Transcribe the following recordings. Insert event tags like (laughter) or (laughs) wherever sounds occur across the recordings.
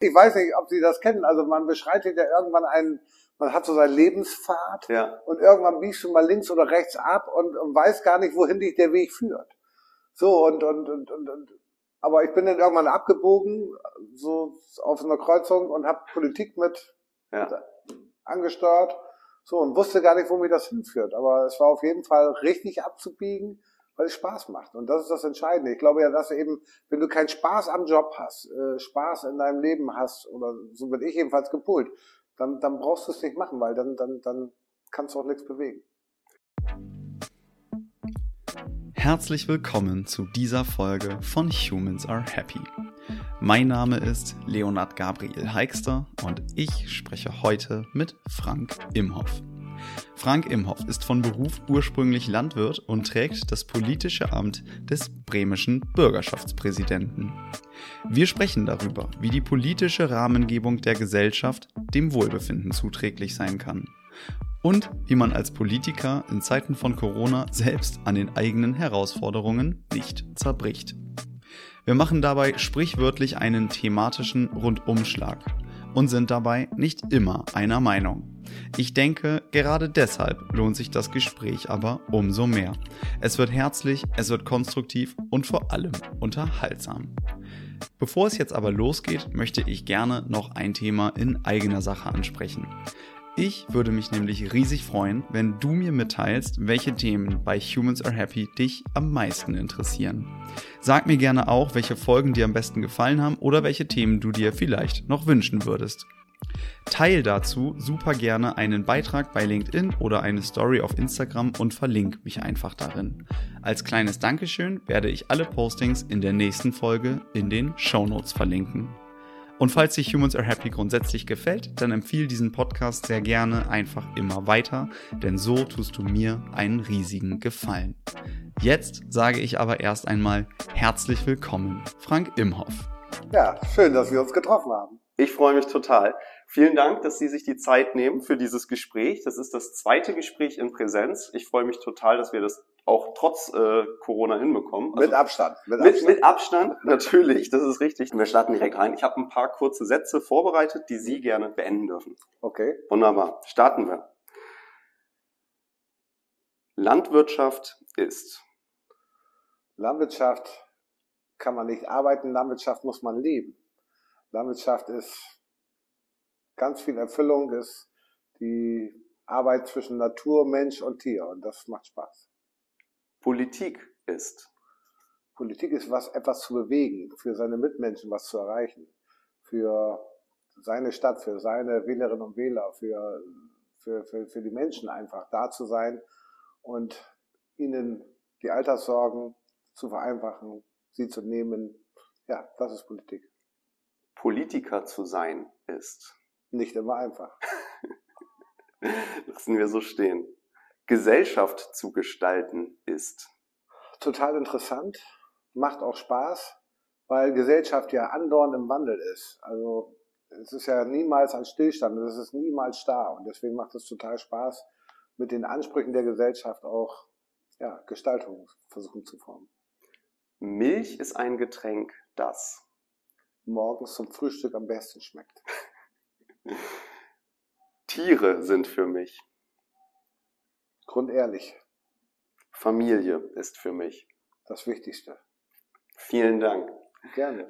Ich weiß nicht, ob Sie das kennen. Also man beschreitet ja irgendwann einen, man hat so seinen Lebenspfad Ja. und irgendwann biegst du mal links oder rechts ab und, und weiß gar nicht, wohin dich der Weg führt. So und, und, und, und, und aber ich bin dann irgendwann abgebogen, so auf einer Kreuzung und habe Politik mit Ja. angesteuert. So und wusste gar nicht, wo mir das hinführt. Aber es war auf jeden Fall richtig abzubiegen, weil es Spaß macht. Und das ist das Entscheidende. Ich glaube ja, dass eben, wenn du keinen Spaß am Job hast, äh, Spaß in deinem Leben hast, oder so bin ich jedenfalls gepult, dann, dann brauchst du es nicht machen, weil dann, dann, dann kannst du auch nichts bewegen. Herzlich willkommen zu dieser Folge von Humans Are Happy. Mein Name ist Leonard Gabriel Heikster und ich spreche heute mit Frank Imhoff. Frank Imhoff ist von Beruf ursprünglich Landwirt und trägt das politische Amt des bremischen Bürgerschaftspräsidenten. Wir sprechen darüber, wie die politische Rahmengebung der Gesellschaft dem Wohlbefinden zuträglich sein kann und wie man als Politiker in Zeiten von Corona selbst an den eigenen Herausforderungen nicht zerbricht. Wir machen dabei sprichwörtlich einen thematischen Rundumschlag und sind dabei nicht immer einer Meinung. Ich denke, gerade deshalb lohnt sich das Gespräch aber umso mehr. Es wird herzlich, es wird konstruktiv und vor allem unterhaltsam. Bevor es jetzt aber losgeht, möchte ich gerne noch ein Thema in eigener Sache ansprechen. Ich würde mich nämlich riesig freuen, wenn du mir mitteilst, welche Themen bei Humans Are Happy dich am meisten interessieren. Sag mir gerne auch, welche Folgen dir am besten gefallen haben oder welche Themen du dir vielleicht noch wünschen würdest. Teil dazu super gerne einen Beitrag bei LinkedIn oder eine Story auf Instagram und verlink mich einfach darin. Als kleines Dankeschön werde ich alle Postings in der nächsten Folge in den Show Notes verlinken. Und falls dir Humans Are Happy grundsätzlich gefällt, dann empfiehl diesen Podcast sehr gerne einfach immer weiter, denn so tust du mir einen riesigen Gefallen. Jetzt sage ich aber erst einmal herzlich willkommen, Frank Imhoff. Ja, schön, dass wir uns getroffen haben. Ich freue mich total. Vielen Dank, dass Sie sich die Zeit nehmen für dieses Gespräch. Das ist das zweite Gespräch in Präsenz. Ich freue mich total, dass wir das auch trotz äh, Corona hinbekommen. mit Abstand. Mit mit, Abstand. mit Abstand, (laughs) natürlich, das ist richtig. Wir starten direkt rein. Ich habe ein paar kurze Sätze vorbereitet, die Sie gerne beenden dürfen. Okay. Wunderbar. Starten wir. Landwirtschaft ist. Landwirtschaft kann man nicht arbeiten, Landwirtschaft muss man leben. Landwirtschaft ist ganz viel Erfüllung, ist die Arbeit zwischen Natur, Mensch und Tier und das macht Spaß. Politik ist. Politik ist was, etwas zu bewegen, für seine Mitmenschen was zu erreichen, für seine Stadt, für seine Wählerinnen und Wähler, für, für, für, für die Menschen einfach da zu sein und ihnen die Alltagssorgen zu vereinfachen, sie zu nehmen. Ja, das ist Politik. Politiker zu sein ist. Nicht immer einfach. (laughs) Lassen wir so stehen. Gesellschaft zu gestalten ist. Total interessant, macht auch Spaß, weil Gesellschaft ja andauernd im Wandel ist. Also es ist ja niemals ein Stillstand, es ist niemals starr und deswegen macht es total Spaß, mit den Ansprüchen der Gesellschaft auch ja, Gestaltung versuchen zu formen. Milch ist ein Getränk, das. Morgens zum Frühstück am besten schmeckt. (laughs) Tiere sind für mich. Grundehrlich, Familie ist für mich. das Wichtigste. Vielen Dank. Gerne.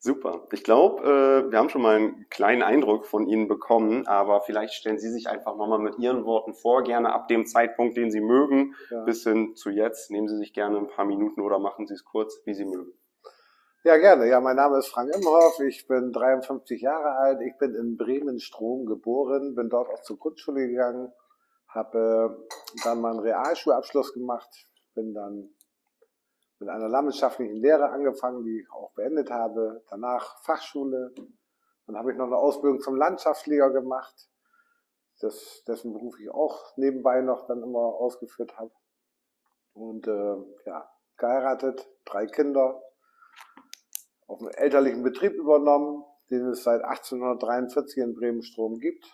Super. Ich glaube, äh, wir haben schon mal einen kleinen Eindruck von Ihnen bekommen, aber vielleicht stellen Sie sich einfach nochmal mit Ihren Worten vor, gerne ab dem Zeitpunkt, den Sie mögen, Ja. bis hin zu jetzt. Nehmen Sie sich gerne ein paar Minuten oder machen Sie es kurz, wie Sie mögen. Ja, gerne. Ja, mein Name ist Frank Imhoff. Ich bin 53 Jahre alt. Ich bin in Bremen-Strom geboren, bin dort auch zur Grundschule gegangen, habe dann meinen Realschulabschluss gemacht, bin dann mit einer landwirtschaftlichen Lehre angefangen, die ich auch beendet habe. Danach Fachschule. Dann habe ich noch eine Ausbildung zum Landschaftslehrer gemacht, das, dessen Beruf ich auch nebenbei noch dann immer ausgeführt habe. Und äh, ja, geheiratet, drei Kinder, auf einen elterlichen Betrieb übernommen, den es seit 1843 in Bremen-Strom gibt.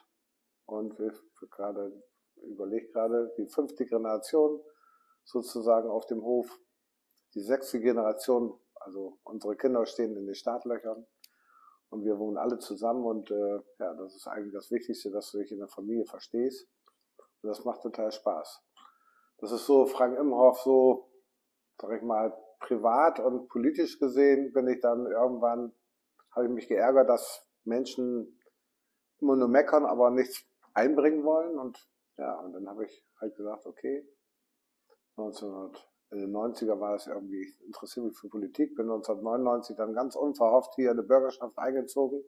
Und wir, gerade überlegt gerade die fünfte Generation sozusagen auf dem Hof. Die sechste Generation, also unsere Kinder stehen in den Startlöchern. Und wir wohnen alle zusammen und äh, ja, das ist eigentlich das Wichtigste, dass du dich in der Familie verstehst. Und das macht total Spaß. Das ist so, Frank Imhoff, so, sag ich mal, privat und politisch gesehen bin ich dann irgendwann, habe ich mich geärgert, dass Menschen immer nur meckern, aber nichts einbringen wollen. Und ja, und dann habe ich halt gesagt, okay, 1900 in den 90er war es irgendwie, ich interessiere mich für Politik, bin 1999 dann ganz unverhofft hier in die Bürgerschaft eingezogen,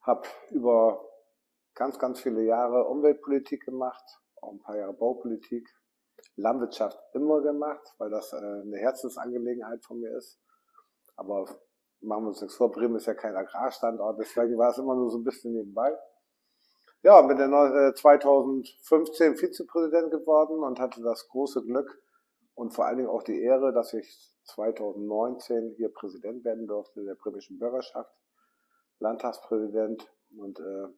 habe über ganz, ganz viele Jahre Umweltpolitik gemacht, auch ein paar Jahre Baupolitik, Landwirtschaft immer gemacht, weil das äh, eine Herzensangelegenheit von mir ist. Aber machen wir uns nichts vor, Bremen ist ja kein Agrarstandort, deswegen war es immer nur so ein bisschen nebenbei. Ja, bin dann 2015 Vizepräsident geworden und hatte das große Glück, und vor allen Dingen auch die Ehre, dass ich 2019 hier Präsident werden durfte der bremischen Bürgerschaft, Landtagspräsident und äh,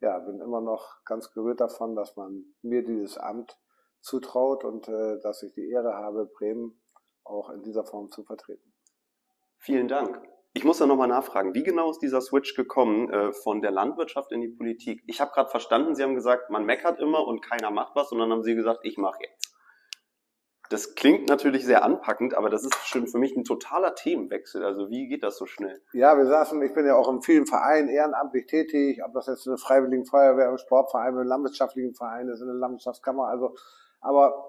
ja, bin immer noch ganz gerührt davon, dass man mir dieses Amt zutraut und äh, dass ich die Ehre habe, Bremen auch in dieser Form zu vertreten. Vielen Dank. Ich muss da nochmal nachfragen, wie genau ist dieser Switch gekommen äh, von der Landwirtschaft in die Politik? Ich habe gerade verstanden, Sie haben gesagt, man meckert immer und keiner macht was und dann haben Sie gesagt, ich mache jetzt. Das klingt natürlich sehr anpackend, aber das ist schon für mich ein totaler Themenwechsel. Also wie geht das so schnell? Ja, wir saßen, ich bin ja auch in vielen Vereinen ehrenamtlich tätig, ob das jetzt eine Freiwilligen Feuerwehr, im Sportverein, im landwirtschaftlichen Verein ist, in der Landwirtschaftskammer, also, aber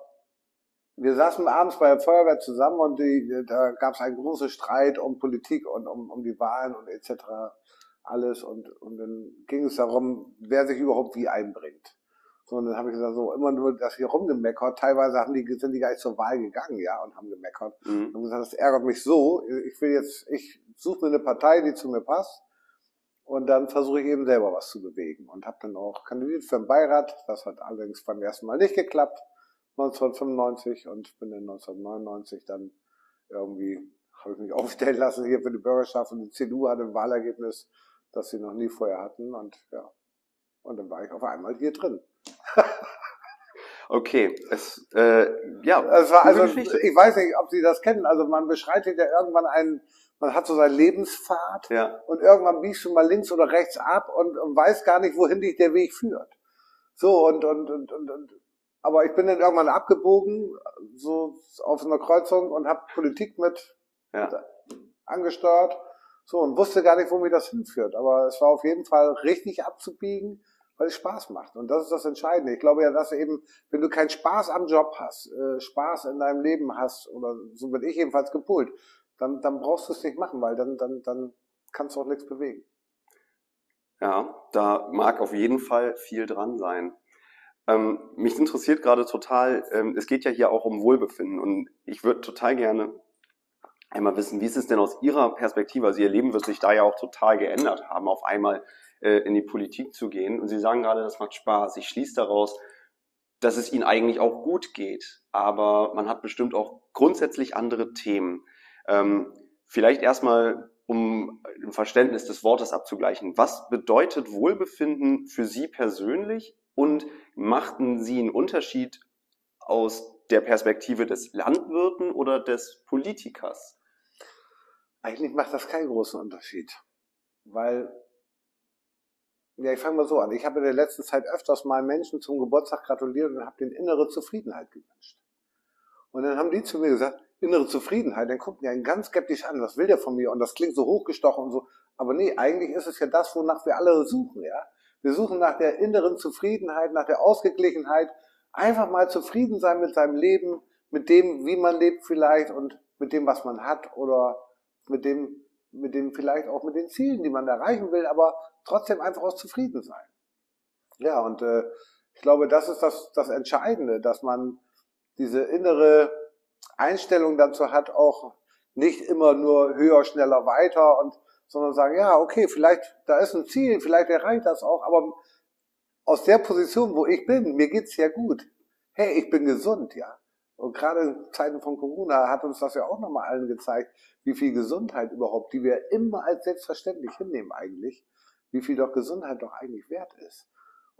wir saßen abends bei der Feuerwehr zusammen und die, da gab es einen großen Streit um Politik und um, um die Wahlen und etc. alles und, und dann ging es darum, wer sich überhaupt wie einbringt. So, und dann habe ich gesagt, so immer nur das hier rumgemeckert. Teilweise haben die, sind die gar nicht zur Wahl gegangen, ja, und haben gemeckert. Mhm. Und gesagt, das ärgert mich so. Ich will jetzt, ich suche mir eine Partei, die zu mir passt. Und dann versuche ich eben selber was zu bewegen. Und habe dann auch kandidiert für den Beirat. Das hat allerdings beim ersten Mal nicht geklappt. 1995 und bin dann 1999 dann irgendwie, habe ich mich (laughs) aufstellen lassen hier für die Bürgerschaft und die CDU hatte ein Wahlergebnis, das sie noch nie vorher hatten. Und ja, und dann war ich auf einmal hier drin. (laughs) okay, es, äh, ja. Es war also, ich weiß nicht, ob Sie das kennen. Also man beschreitet ja irgendwann einen, man hat so seinen Lebenspfad ja. und irgendwann biegst du mal links oder rechts ab und, und weiß gar nicht, wohin dich der Weg führt. So und, und, und, und, und aber ich bin dann irgendwann abgebogen, so auf einer Kreuzung und habe Politik mit ja. angesteuert. So und wusste gar nicht, wo mir das hinführt. Aber es war auf jeden Fall richtig abzubiegen weil es Spaß macht. Und das ist das Entscheidende. Ich glaube ja, dass eben, wenn du keinen Spaß am Job hast, äh, Spaß in deinem Leben hast, oder so bin ich jedenfalls gepult, dann, dann brauchst du es nicht machen, weil dann, dann, dann kannst du auch nichts bewegen. Ja, da mag auf jeden Fall viel dran sein. Ähm, mich interessiert gerade total, ähm, es geht ja hier auch um Wohlbefinden und ich würde total gerne einmal wissen, wie ist es denn aus Ihrer Perspektive? Also Ihr Leben wird sich da ja auch total geändert haben. Auf einmal äh, in die Politik zu gehen. Und Sie sagen gerade, das macht Spaß. Ich schließe daraus, dass es Ihnen eigentlich auch gut geht. Aber man hat bestimmt auch grundsätzlich andere Themen. Ähm, vielleicht erstmal, um ein Verständnis des Wortes abzugleichen. Was bedeutet Wohlbefinden für Sie persönlich? Und machten Sie einen Unterschied aus der Perspektive des Landwirten oder des Politikers? Eigentlich macht das keinen großen Unterschied, weil ja, ich fange mal so an. Ich habe in der letzten Zeit öfters mal Menschen zum Geburtstag gratuliert und habe denen innere Zufriedenheit gewünscht. Und dann haben die zu mir gesagt, innere Zufriedenheit, dann gucken die einen ganz skeptisch an, was will der von mir? Und das klingt so hochgestochen und so. Aber nee, eigentlich ist es ja das, wonach wir alle suchen, ja. Wir suchen nach der inneren Zufriedenheit, nach der Ausgeglichenheit, einfach mal zufrieden sein mit seinem Leben, mit dem, wie man lebt vielleicht und mit dem, was man hat oder mit dem, mit den vielleicht auch mit den Zielen, die man erreichen will, aber trotzdem einfach auch zufrieden sein. Ja, und äh, ich glaube, das ist das, das Entscheidende, dass man diese innere Einstellung dazu hat, auch nicht immer nur höher, schneller, weiter und sondern sagen, ja, okay, vielleicht da ist ein Ziel, vielleicht erreicht das auch, aber aus der Position, wo ich bin, mir geht's ja gut. Hey, ich bin gesund, ja. Und gerade in Zeiten von Corona hat uns das ja auch nochmal allen gezeigt, wie viel Gesundheit überhaupt, die wir immer als selbstverständlich hinnehmen eigentlich, wie viel doch Gesundheit doch eigentlich wert ist.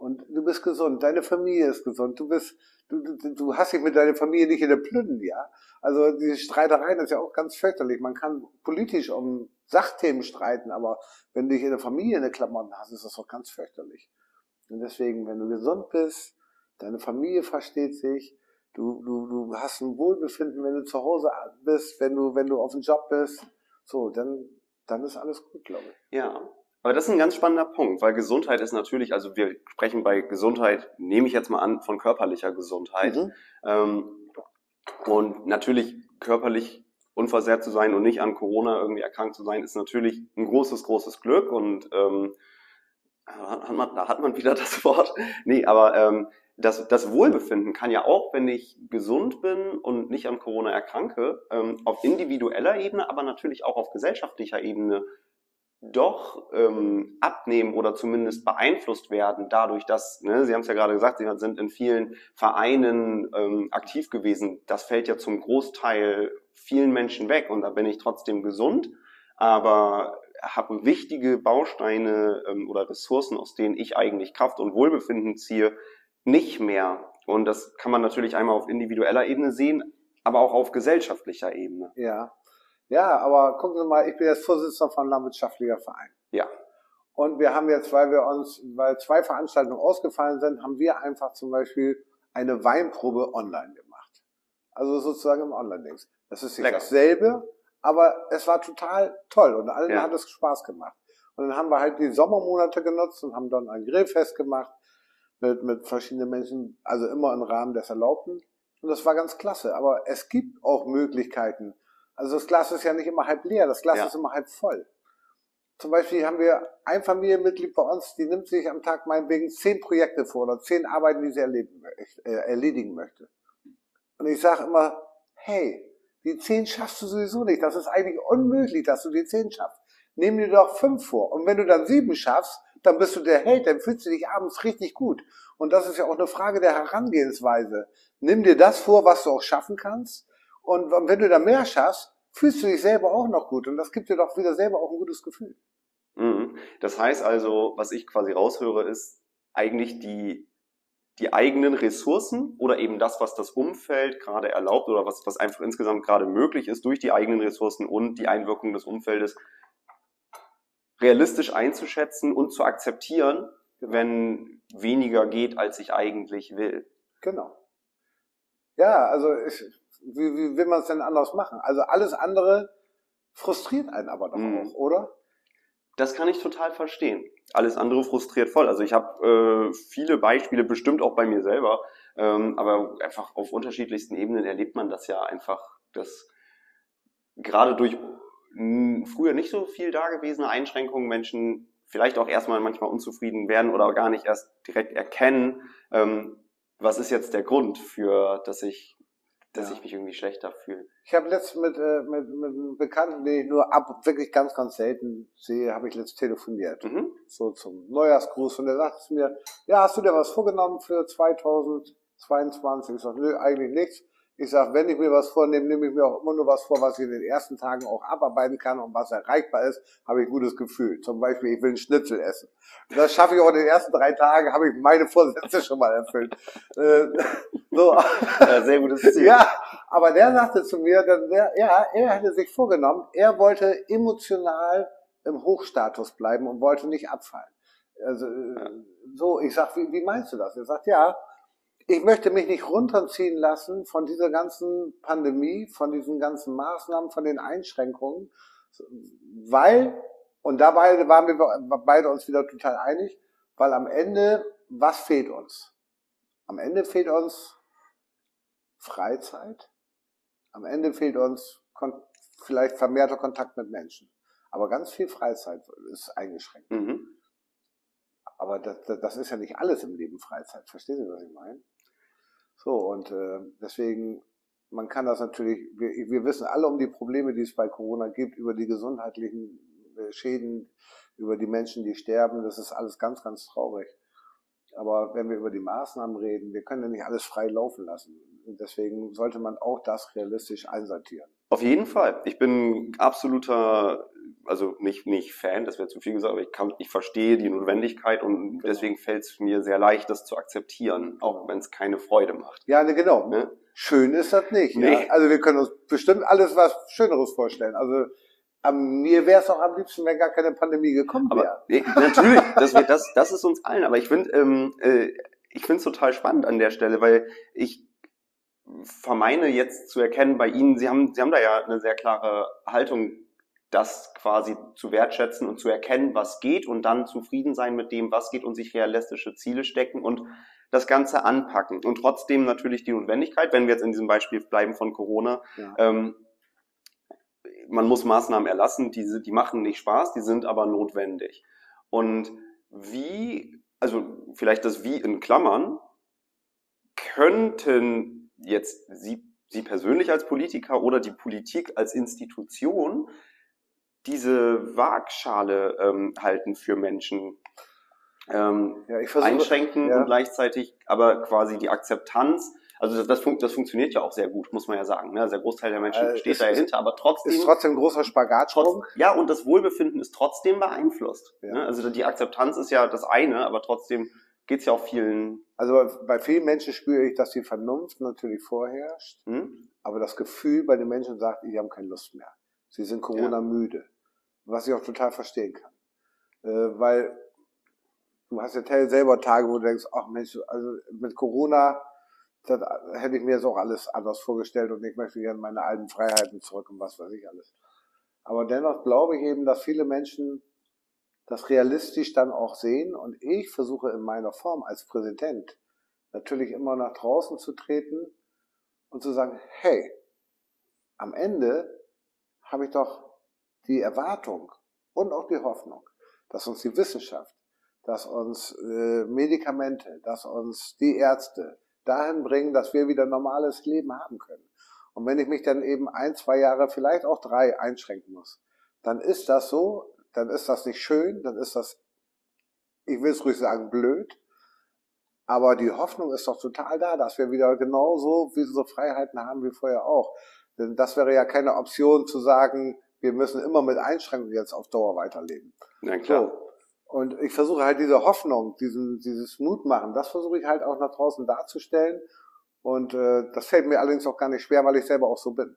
Und du bist gesund, deine Familie ist gesund, du bist, du, du, du hast dich mit deiner Familie nicht in der Plünden, ja. Also diese Streitereien ist ja auch ganz fürchterlich. Man kann politisch um Sachthemen streiten, aber wenn du dich in der Familie eine Klamotten hast, ist das doch ganz fürchterlich. Und deswegen, wenn du gesund bist, deine Familie versteht sich, du, du, du hast ein Wohlbefinden, wenn du zu Hause bist, wenn du, wenn du auf dem Job bist, so, dann, dann ist alles gut, glaube ich. Ja. Aber das ist ein ganz spannender Punkt, weil Gesundheit ist natürlich, also wir sprechen bei Gesundheit, nehme ich jetzt mal an, von körperlicher Gesundheit. Mhm. Ähm, und natürlich körperlich unversehrt zu sein und nicht an Corona irgendwie erkrankt zu sein, ist natürlich ein großes, großes Glück und ähm, hat man, da hat man wieder das (laughs) Wort. Nee, aber ähm, das, das Wohlbefinden kann ja auch, wenn ich gesund bin und nicht an Corona erkranke, ähm, auf individueller Ebene, aber natürlich auch auf gesellschaftlicher Ebene doch ähm, abnehmen oder zumindest beeinflusst werden dadurch, dass, ne, Sie haben es ja gerade gesagt, Sie sind in vielen Vereinen ähm, aktiv gewesen. Das fällt ja zum Großteil vielen Menschen weg und da bin ich trotzdem gesund, aber habe wichtige Bausteine ähm, oder Ressourcen, aus denen ich eigentlich Kraft und Wohlbefinden ziehe, nicht mehr. Und das kann man natürlich einmal auf individueller Ebene sehen, aber auch auf gesellschaftlicher Ebene. Ja. Ja, aber gucken Sie mal, ich bin jetzt Vorsitzender von landwirtschaftlicher Verein. Ja. Und wir haben jetzt, weil wir uns, weil zwei Veranstaltungen ausgefallen sind, haben wir einfach zum Beispiel eine Weinprobe online gemacht. Also sozusagen im Online-Dings. Das ist nicht Lecker. dasselbe, aber es war total toll und allen ja. hat es Spaß gemacht. Und dann haben wir halt die Sommermonate genutzt und haben dann ein Grillfest gemacht mit, mit verschiedenen Menschen, also immer im Rahmen des Erlaubten. Und das war ganz klasse. Aber es gibt auch Möglichkeiten, also das Glas ist ja nicht immer halb leer, das Glas ja. ist immer halb voll. Zum Beispiel haben wir ein Familienmitglied bei uns, die nimmt sich am Tag meinetwegen zehn Projekte vor oder zehn Arbeiten, die sie erleben, äh, erledigen möchte. Und ich sage immer, hey, die zehn schaffst du sowieso nicht. Das ist eigentlich unmöglich, dass du die zehn schaffst. Nimm dir doch fünf vor. Und wenn du dann sieben schaffst, dann bist du der Held, dann fühlst du dich abends richtig gut. Und das ist ja auch eine Frage der Herangehensweise. Nimm dir das vor, was du auch schaffen kannst. Und wenn du da mehr schaffst, fühlst du dich selber auch noch gut. Und das gibt dir doch wieder selber auch ein gutes Gefühl. Mhm. Das heißt also, was ich quasi raushöre, ist eigentlich die, die eigenen Ressourcen oder eben das, was das Umfeld gerade erlaubt oder was, was einfach insgesamt gerade möglich ist durch die eigenen Ressourcen und die Einwirkung des Umfeldes realistisch einzuschätzen und zu akzeptieren, genau. wenn weniger geht, als ich eigentlich will. Genau. Ja, also ich, wie, wie will man es denn anders machen? Also alles andere frustriert einen aber doch mhm. auch, oder? Das kann ich total verstehen. Alles andere frustriert voll. Also ich habe äh, viele Beispiele, bestimmt auch bei mir selber, ähm, aber einfach auf unterschiedlichsten Ebenen erlebt man das ja einfach, dass gerade durch früher nicht so viel dagewesene Einschränkungen Menschen vielleicht auch erstmal manchmal unzufrieden werden oder gar nicht erst direkt erkennen, ähm, was ist jetzt der Grund für, dass ich dass ja. ich mich irgendwie schlechter fühle. Ich habe letztens mit, äh, mit, mit einem Bekannten, den ich nur ab, wirklich ganz, ganz selten sehe, habe ich letztens telefoniert. Mhm. So zum Neujahrsgruß. Und er sagte zu mir, ja, hast du dir was vorgenommen für 2022? Ich sage, nö, eigentlich nichts. Ich sage, wenn ich mir was vornehme, nehme ich mir auch immer nur was vor, was ich in den ersten Tagen auch abarbeiten kann und was erreichbar ist, habe ich ein gutes Gefühl. Zum Beispiel, ich will einen Schnitzel essen. das schaffe ich auch in den ersten drei Tagen, habe ich meine Vorsätze schon mal erfüllt. Äh, (laughs) so. Ja, sehr gutes Ziel. Ja, aber der sagte zu mir, der, ja, er hätte sich vorgenommen, er wollte emotional im Hochstatus bleiben und wollte nicht abfallen. Also, ja. so, ich sag, wie, wie meinst du das? Er sagt, ja, ich möchte mich nicht runterziehen lassen von dieser ganzen Pandemie, von diesen ganzen Maßnahmen, von den Einschränkungen, weil, und dabei waren wir beide uns wieder total einig, weil am Ende, was fehlt uns? Am Ende fehlt uns Freizeit. Am Ende fehlt uns vielleicht vermehrter Kontakt mit Menschen. Aber ganz viel Freizeit ist eingeschränkt. Mhm. Aber das, das, ist ja nicht alles im Leben Freizeit. Verstehen Sie, was ich meine? So, und äh, deswegen, man kann das natürlich, wir, wir wissen alle um die Probleme, die es bei Corona gibt, über die gesundheitlichen äh, Schäden, über die Menschen, die sterben, das ist alles ganz, ganz traurig. Aber wenn wir über die Maßnahmen reden, wir können ja nicht alles frei laufen lassen. Und deswegen sollte man auch das realistisch einsortieren. Auf jeden Fall. Ich bin absoluter also nicht, nicht Fan, das wäre zu viel gesagt, aber ich kann, ich verstehe die Notwendigkeit und Genau. deswegen fällt es mir sehr leicht, das zu akzeptieren, auch wenn es keine Freude macht. Ja, ne, genau. Ne? Schön ist das nicht. Nee. Ja? Also wir können uns bestimmt alles was Schöneres vorstellen. Also am, mir wäre es auch am liebsten, wenn gar keine Pandemie gekommen wäre. Nee, natürlich, das, das, das ist uns allen. Aber ich finde, ähm, äh, ich finde es total spannend an der Stelle, weil ich vermeine jetzt zu erkennen bei Ihnen, Sie haben, Sie haben da ja eine sehr klare Haltung, das quasi zu wertschätzen und zu erkennen, was geht und dann zufrieden sein mit dem, was geht und sich realistische Ziele stecken und das Ganze anpacken. Und trotzdem natürlich die Notwendigkeit, wenn wir jetzt in diesem Beispiel bleiben von Corona, Ja. ähm, man muss Maßnahmen erlassen, die, die machen nicht Spaß, die sind aber notwendig. Und wie, also vielleicht das Wie in Klammern, könnten jetzt Sie, Sie persönlich als Politiker oder die Politik als Institution diese Waagschale ähm, halten für Menschen, ähm, Ja, versuche, einschränken ja. und gleichzeitig aber quasi die Akzeptanz. Also das, das, fun das funktioniert ja auch sehr gut, muss man ja sagen. Ne? Also der Großteil der Menschen Äh, steht ist- da dahinter, aber trotzdem, ist trotzdem ein großer Spagatsprung. trotz, ja, und das Wohlbefinden ist trotzdem beeinflusst. Ja. Ne? Also die Akzeptanz ist ja das eine, aber trotzdem geht's ja auch vielen. Also bei vielen Menschen spüre ich, dass die Vernunft natürlich vorherrscht, Hm? aber das Gefühl bei den Menschen sagt, die haben keine Lust mehr. Sie sind Corona müde. Was ich auch total verstehen kann. Äh, weil du hast ja selber Tage, wo du denkst, ach Mensch, also mit Corona, das hätte ich mir jetzt auch alles anders vorgestellt und ich möchte gerne meine alten Freiheiten zurück und was weiß ich alles. Aber dennoch glaube ich eben, dass viele Menschen das realistisch dann auch sehen und ich versuche in meiner Form als Präsident natürlich immer nach draußen zu treten und zu sagen, hey, am Ende habe ich doch die Erwartung und auch die Hoffnung, dass uns die Wissenschaft, dass uns äh, Medikamente, dass uns die Ärzte dahin bringen, dass wir wieder normales Leben haben können. Und wenn ich mich dann eben ein, zwei Jahre, vielleicht auch drei einschränken muss, dann ist das so, dann ist das nicht schön, dann ist das, ich will es ruhig sagen, blöd. Aber die Hoffnung ist doch total da, dass wir wieder genauso wie so Freiheiten haben wie vorher auch. Denn das wäre ja keine Option zu sagen, wir müssen immer mit Einschränkungen jetzt auf Dauer weiterleben. Na klar. So. Und ich versuche halt diese Hoffnung, diesen, dieses Mutmachen, das versuche ich halt auch nach draußen darzustellen. Und äh, das fällt mir allerdings auch gar nicht schwer, weil ich selber auch so bin.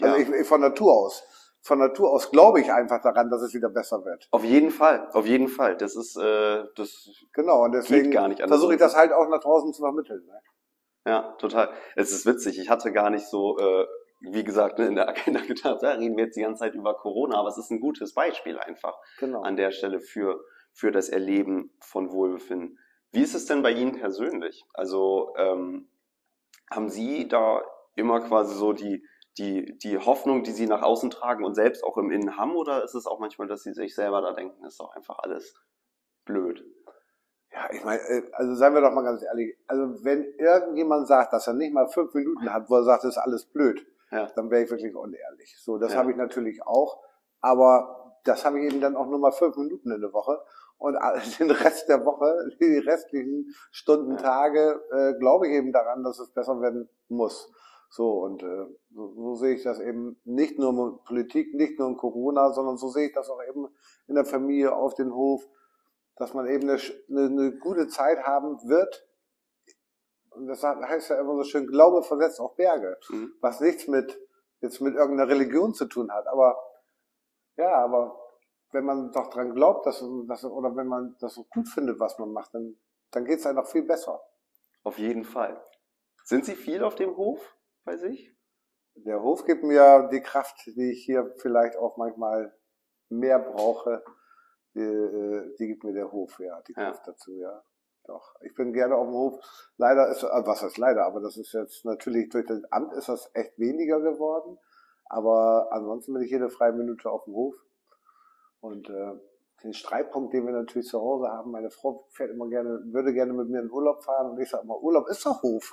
Also Ja. ich, ich von Natur aus. Von Natur aus glaube ich einfach daran, dass es wieder besser wird. Auf jeden Fall, auf jeden Fall. Das ist, äh, das Genau, und deswegen gar nicht anders. versuche ich das halt auch nach draußen zu vermitteln. Ne? Ja, total. Es ist witzig. Ich hatte gar nicht so, äh, wie gesagt, ne, in der Agenda (laughs) gedacht, da reden wir jetzt die ganze Zeit über Corona, aber es ist ein gutes Beispiel einfach Genau. an der Stelle für, für das Erleben von Wohlbefinden. Wie ist es denn bei Ihnen persönlich? Also ähm, haben Sie da immer quasi so die, die, die Hoffnung, die Sie nach außen tragen und selbst auch im Innen haben, oder ist es auch manchmal, dass Sie sich selber da denken, ist doch einfach alles blöd? Ja, ich meine, äh, also seien wir doch mal ganz ehrlich, also wenn irgendjemand sagt, dass er nicht mal fünf Minuten hat, wo er sagt, das ist alles blöd, Ja. dann wäre ich wirklich unehrlich. So, das Ja. habe ich natürlich auch, aber das habe ich eben dann auch nur mal fünf Minuten in der Woche und (laughs) den Rest der Woche, die restlichen Stunden. Tage, äh, glaube ich eben daran, dass es besser werden muss. So, und äh, so, so sehe ich das eben nicht nur in Politik, nicht nur in Corona, sondern so sehe ich das auch eben in der Familie, auf den Hof, dass man eben eine, eine gute Zeit haben wird. Und das heißt ja immer so schön, Glaube versetzt auch Berge, Mhm. was nichts mit jetzt mit irgendeiner Religion zu tun hat. Aber ja, aber wenn man doch dran glaubt, dass, dass oder wenn man das so gut findet, was man macht, dann, dann geht es einem noch viel besser. Auf jeden Fall. Sind Sie viel auf dem Hof bei sich? Der Hof gibt mir die Kraft, die ich hier vielleicht auch manchmal mehr brauche. Die, äh, die gibt mir der Hof, ja, die Ja. Kraft dazu, ja. Doch. Ich bin gerne auf dem Hof. Leider ist, äh, was heißt leider, aber das ist jetzt natürlich durch das Amt ist das echt weniger geworden. Aber ansonsten bin ich jede freie Minute auf dem Hof. Und äh, den Streitpunkt, den wir natürlich zu Hause haben, meine Frau fährt immer gerne, würde gerne mit mir in Urlaub fahren und ich sage immer, Urlaub ist doch Hof.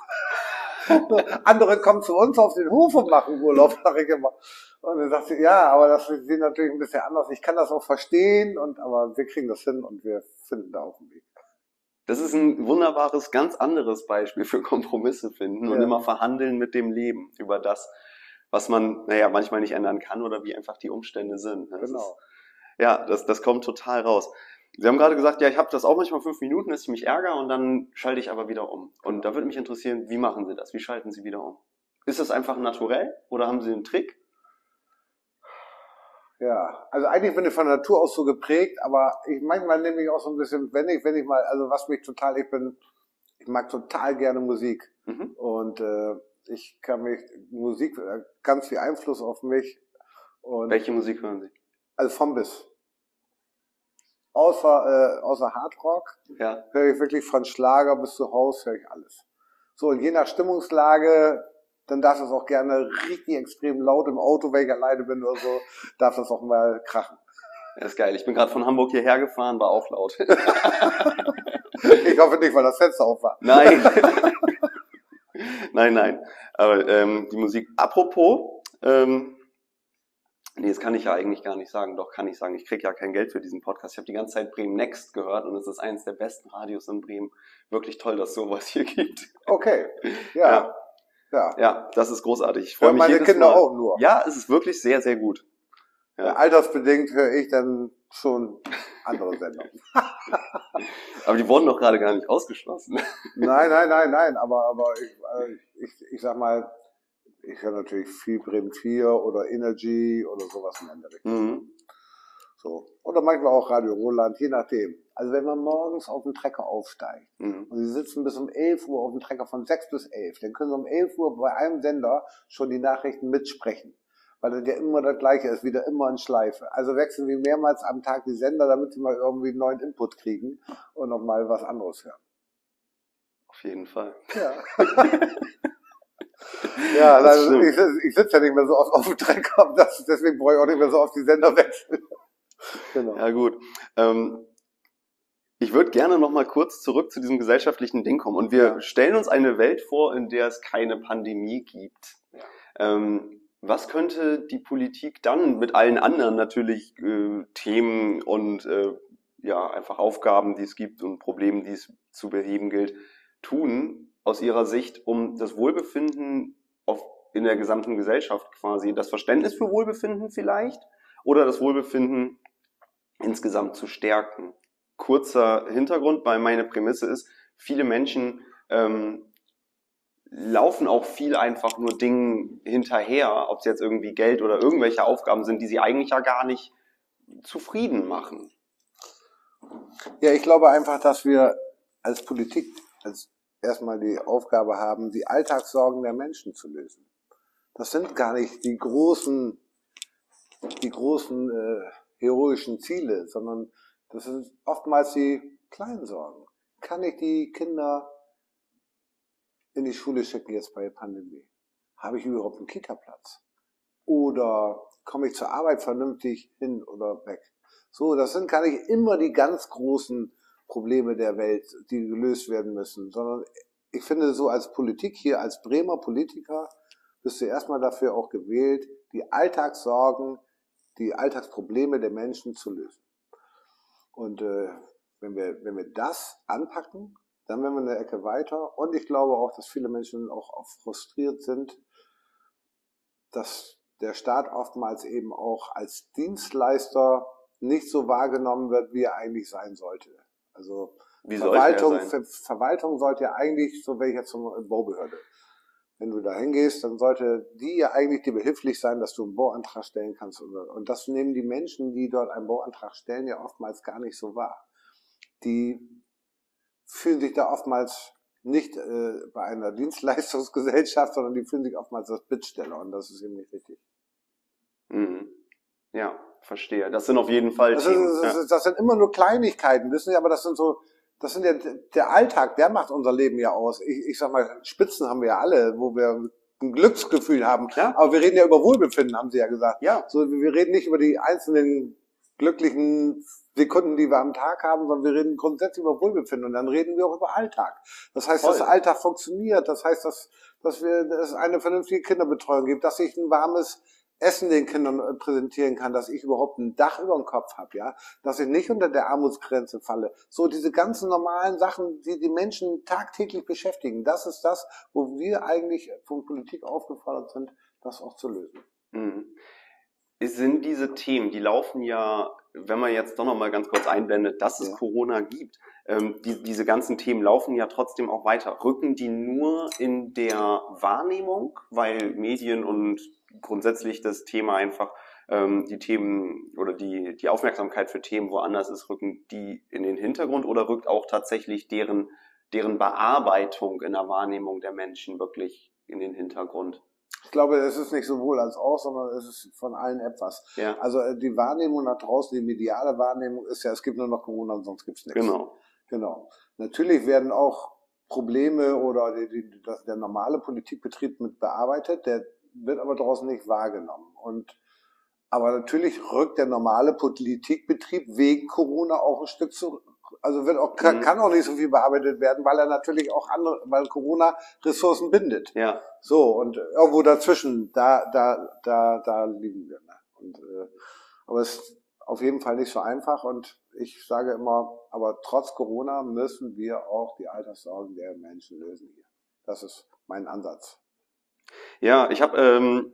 Andere kommen zu uns auf den Hof und machen Urlaub, sage ich immer. Und dann sagt sie, ja, aber das ist sie natürlich ein bisschen anders. Ich kann das auch verstehen, und aber wir kriegen das hin und wir finden da auch einen Weg. Das ist ein wunderbares, ganz anderes Beispiel für Kompromisse finden und Ja. immer verhandeln mit dem Leben über das, was man, naja, manchmal nicht ändern kann oder wie einfach die Umstände sind. Ne? Das Genau. Ist, ja, das, das kommt total raus. Sie haben gerade gesagt, ja, ich habe das auch manchmal fünf Minuten, dass ich mich ärgere und dann schalte ich aber wieder um. Und da würde mich interessieren, wie machen Sie das? Wie schalten Sie wieder um? Ist das einfach naturell oder haben Sie einen Trick? Ja, also eigentlich bin ich von Natur aus so geprägt, aber ich manchmal nehme ich auch so ein bisschen, wenn ich, wenn ich mal, also was mich total, ich bin, ich mag total gerne Musik Mhm. und äh, ich kann mich, Musik hat ganz viel Einfluss auf mich und Welche Musik hören Sie? also vom bis. Außer, äh, außer Hardrock Ja. höre ich wirklich von Schlager bis zu Haus, höre ich alles. So, und je nach Stimmungslage, dann darf es auch gerne richtig extrem laut im Auto, wenn ich alleine bin oder so, darf das auch mal krachen. Das ist geil. Ich bin gerade von Hamburg hierher gefahren, war auch laut. (laughs) Ich hoffe nicht, weil das Fenster auf war. nein. (laughs) nein, nein. Aber ähm, die Musik. Apropos, ähm, nee, das kann ich ja eigentlich gar nicht sagen. Doch, kann ich sagen. Ich kriege ja kein Geld für diesen Podcast. Ich habe die ganze Zeit Bremen Next gehört und es ist eines der besten Radios in Bremen. Wirklich toll, dass es sowas hier (laughs) gibt. Okay, ja, ja. Ja, das ist großartig. Ich freue mich meine jedes Kinder Mal. auch nur. Ja, es ist wirklich sehr, sehr gut. Ja. Altersbedingt höre ich dann schon andere Sendungen. (laughs) Aber die wurden doch gerade gar nicht ausgeschlossen. Nein, nein, nein, nein, aber, aber ich, äh, ich, ich sag mal, ich höre natürlich viel Bremen 4 oder Energy oder sowas in der Richtung. Mhm. So. Oder manchmal auch Radio Roland, je nachdem. Also wenn man morgens auf den Trecker aufsteigt Mhm. und sie sitzen bis um 11 Uhr auf dem Trecker von 6 bis 11, dann können sie um 11 Uhr bei einem Sender schon die Nachrichten mitsprechen. Weil das ja immer das Gleiche ist, wieder immer in Schleife. Also wechseln wir mehrmals am Tag die Sender, damit sie mal irgendwie einen neuen Input kriegen und nochmal was anderes hören. Auf jeden Fall. Ja. (laughs) (laughs) ja, also ich, ich sitze ja nicht mehr so oft auf dem Trecker, (laughs) das, deswegen brauche ich auch nicht mehr so oft die Sender wechseln. genau. Ja, gut. Ähm, ich würde gerne noch mal kurz zurück zu diesem gesellschaftlichen Ding kommen. Und wir Ja. stellen uns eine Welt vor, in der es keine Pandemie gibt. Ähm, was könnte die Politik dann mit allen anderen natürlich äh, Themen und äh, ja einfach Aufgaben, die es gibt und Problemen, die es zu beheben gilt, tun aus ihrer Sicht, um das Wohlbefinden auf, in der gesamten Gesellschaft quasi, das Verständnis für Wohlbefinden vielleicht oder das Wohlbefinden insgesamt zu stärken. Kurzer Hintergrund, weil meine Prämisse ist, viele Menschen ähm, laufen auch viel einfach nur Dingen hinterher, ob es jetzt irgendwie Geld oder irgendwelche Aufgaben sind, die sie eigentlich ja gar nicht zufrieden machen. Ja, ich glaube einfach, dass wir als Politik als erstmal die Aufgabe haben, die Alltagssorgen der Menschen zu lösen. Das sind gar nicht die großen, die großen äh, heroischen Ziele, sondern das sind oftmals die kleinen Sorgen. Kann ich die Kinder in die Schule schicken jetzt bei der Pandemie? Habe ich überhaupt einen Kita-Platz? Oder komme ich zur Arbeit vernünftig hin oder weg? So, das sind gar nicht immer die ganz großen Probleme der Welt, die gelöst werden müssen, sondern ich finde so als Politik hier, als Bremer Politiker, bist du erstmal dafür auch gewählt, die Alltagssorgen, die Alltagsprobleme der Menschen zu lösen. Und äh, wenn, wir, wenn wir das anpacken, dann werden wir eine Ecke weiter. Und ich glaube auch, dass viele Menschen auch, auch frustriert sind, dass der Staat oftmals eben auch als Dienstleister nicht so wahrgenommen wird, wie er eigentlich sein sollte. Also er Verwaltung? Ver Verwaltung sollte ja eigentlich, so wäre ich jetzt zum Baubehörde. Wenn du da hingehst, dann sollte die ja eigentlich dir behilflich sein, dass du einen Bauantrag stellen kannst. Und und das nehmen die Menschen, die dort einen Bauantrag stellen, ja oftmals gar nicht so wahr. Die fühlen sich da oftmals nicht äh, bei einer (laughs) Dienstleistungsgesellschaft, sondern die fühlen sich oftmals als Bittsteller und das ist eben nicht richtig. Mhm. Ja, verstehe. Das sind auf jeden Fall Das, ist, Themen. das, ja. ist, das sind immer nur Kleinigkeiten, wissen Sie, aber das sind so, das sind ja der Alltag, der macht unser Leben ja aus. Ich, ich sag mal, Spitzen haben wir ja alle, wo wir ein Glücksgefühl haben. Ja. Aber wir reden ja über Wohlbefinden, haben Sie ja gesagt. ja, So, wir reden nicht über die einzelnen glücklichen Sekunden, die wir am Tag haben, sondern wir reden grundsätzlich über Wohlbefinden und dann reden wir auch über Alltag. Das heißt, dass Voll. der Alltag funktioniert. Das heißt, dass, dass wir, dass es eine vernünftige Kinderbetreuung gibt, dass ich ein warmes Essen den Kindern äh, präsentieren kann, dass ich überhaupt ein Dach über dem Kopf habe, ja, dass ich nicht unter der Armutsgrenze falle. So diese ganzen normalen Sachen, die die Menschen tagtäglich beschäftigen, das ist das, wo wir eigentlich von Politik aufgefordert sind, das auch zu lösen. Mhm. Sind diese Themen, die laufen ja, wenn man jetzt doch nochmal ganz kurz einblendet, dass es Ja. Corona gibt, ähm, die, diese ganzen Themen laufen ja trotzdem auch weiter. Rücken die nur in der Wahrnehmung, weil Medien und grundsätzlich das Thema einfach ähm, die Themen oder die, die Aufmerksamkeit für Themen woanders ist, rücken die in den Hintergrund oder rückt auch tatsächlich deren, deren Bearbeitung in der Wahrnehmung der Menschen wirklich in den Hintergrund? Ich glaube, es ist nicht sowohl als auch, sondern es ist von allen etwas. Ja, Also äh, die Wahrnehmung nach draußen, die mediale Wahrnehmung ist ja, es gibt nur noch Corona und sonst gibt's nichts. genau. Genau. Natürlich werden auch Probleme oder die, die, das, der normale Politikbetrieb mit bearbeitet, der wird aber draußen nicht wahrgenommen. Und aber natürlich rückt der normale Politikbetrieb wegen Corona auch ein Stück zurück. Also wird auch, kann, Mhm. kann auch nicht so viel bearbeitet werden, weil er natürlich auch andere, weil Corona Ressourcen bindet. Ja, So, und irgendwo dazwischen, da, da, da, da liegen wir. Ne? Und, äh, aber es ist auf jeden Fall nicht so einfach und ich sage immer, aber trotz Corona müssen wir auch die Alterssorgen der Menschen lösen hier. Das ist mein Ansatz. Ja, ich habe ähm,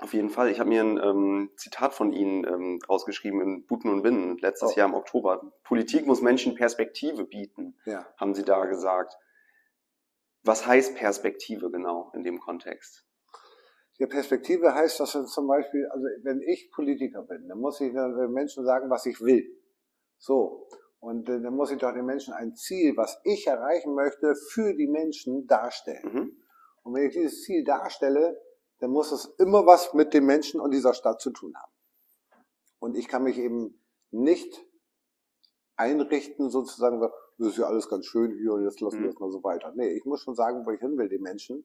auf jeden Fall, ich habe mir ein ähm, Zitat von Ihnen ähm, rausgeschrieben in Buten und Binnen letztes Oh. Jahr im Oktober. Politik muss Menschen Perspektive bieten, Ja. haben Sie da gesagt. Was heißt Perspektive genau in dem Kontext? Die Perspektive heißt, dass zum Beispiel, also wenn ich Politiker bin, dann muss ich den Menschen sagen, was ich will. So. Und äh, dann muss ich doch den Menschen ein Ziel, was ich erreichen möchte, für die Menschen darstellen. Mhm. Und wenn ich dieses Ziel darstelle, dann muss es immer was mit den Menschen und dieser Stadt zu tun haben. Und ich kann mich eben nicht einrichten, sozusagen, das ist ja alles ganz schön hier und jetzt lassen wir Mhm. es mal so weiter. Nee, ich muss schon sagen, wo ich hin will, den Menschen.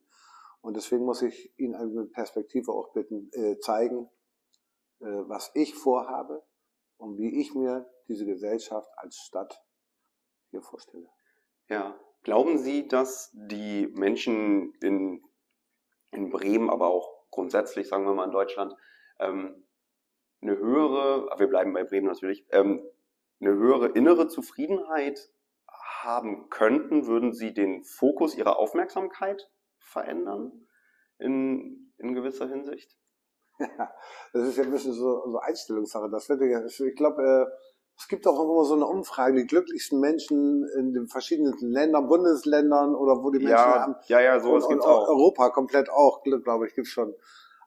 Und deswegen muss ich ihnen eine Perspektive auch bitten, äh, zeigen, äh, was ich vorhabe und wie ich mir diese Gesellschaft als Stadt hier vorstelle. Ja. Glauben Sie, dass die Menschen in, in Bremen, aber auch grundsätzlich, sagen wir mal in Deutschland, ähm, eine höhere, wir bleiben bei Bremen natürlich, ähm, eine höhere innere Zufriedenheit haben könnten, würden Sie den Fokus Ihrer Aufmerksamkeit verändern in, in gewisser Hinsicht? Ja, (laughs) das ist ja ein bisschen so, so Einstellungssache. Das wird ich glaube, äh, es gibt auch immer so eine Umfrage, die glücklichsten Menschen in den verschiedenen Ländern, Bundesländern oder wo die Menschen am, ja, ja, und, und Europa komplett auch, glaube ich, gibt's schon.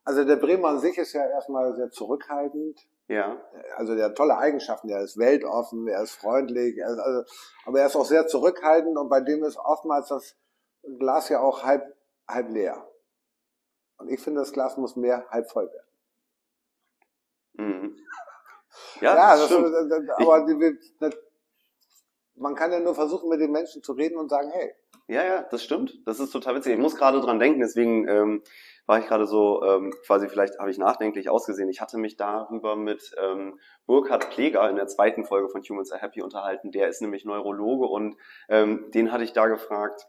Also der Bremer an sich ist ja erstmal sehr zurückhaltend. Ja, Also der hat tolle Eigenschaften, der ist weltoffen, er ist freundlich, er ist also, aber er ist auch sehr zurückhaltend und bei dem ist oftmals das Glas ja auch halb, halb leer. Und ich finde, das Glas muss mehr halb voll werden. mhm. Ja, Ja, das stimmt. das, aber das, man kann ja nur versuchen, mit den Menschen zu reden und sagen, hey, Ja, ja, das stimmt. Das ist total witzig. Ich muss gerade dran denken, deswegen ähm, war ich gerade so, ähm, quasi vielleicht habe ich nachdenklich ausgesehen. Ich hatte mich darüber mit ähm, Burkhard Pleger in der zweiten Folge von Humans Are Happy unterhalten. Der ist nämlich Neurologe und ähm, den hatte ich da gefragt,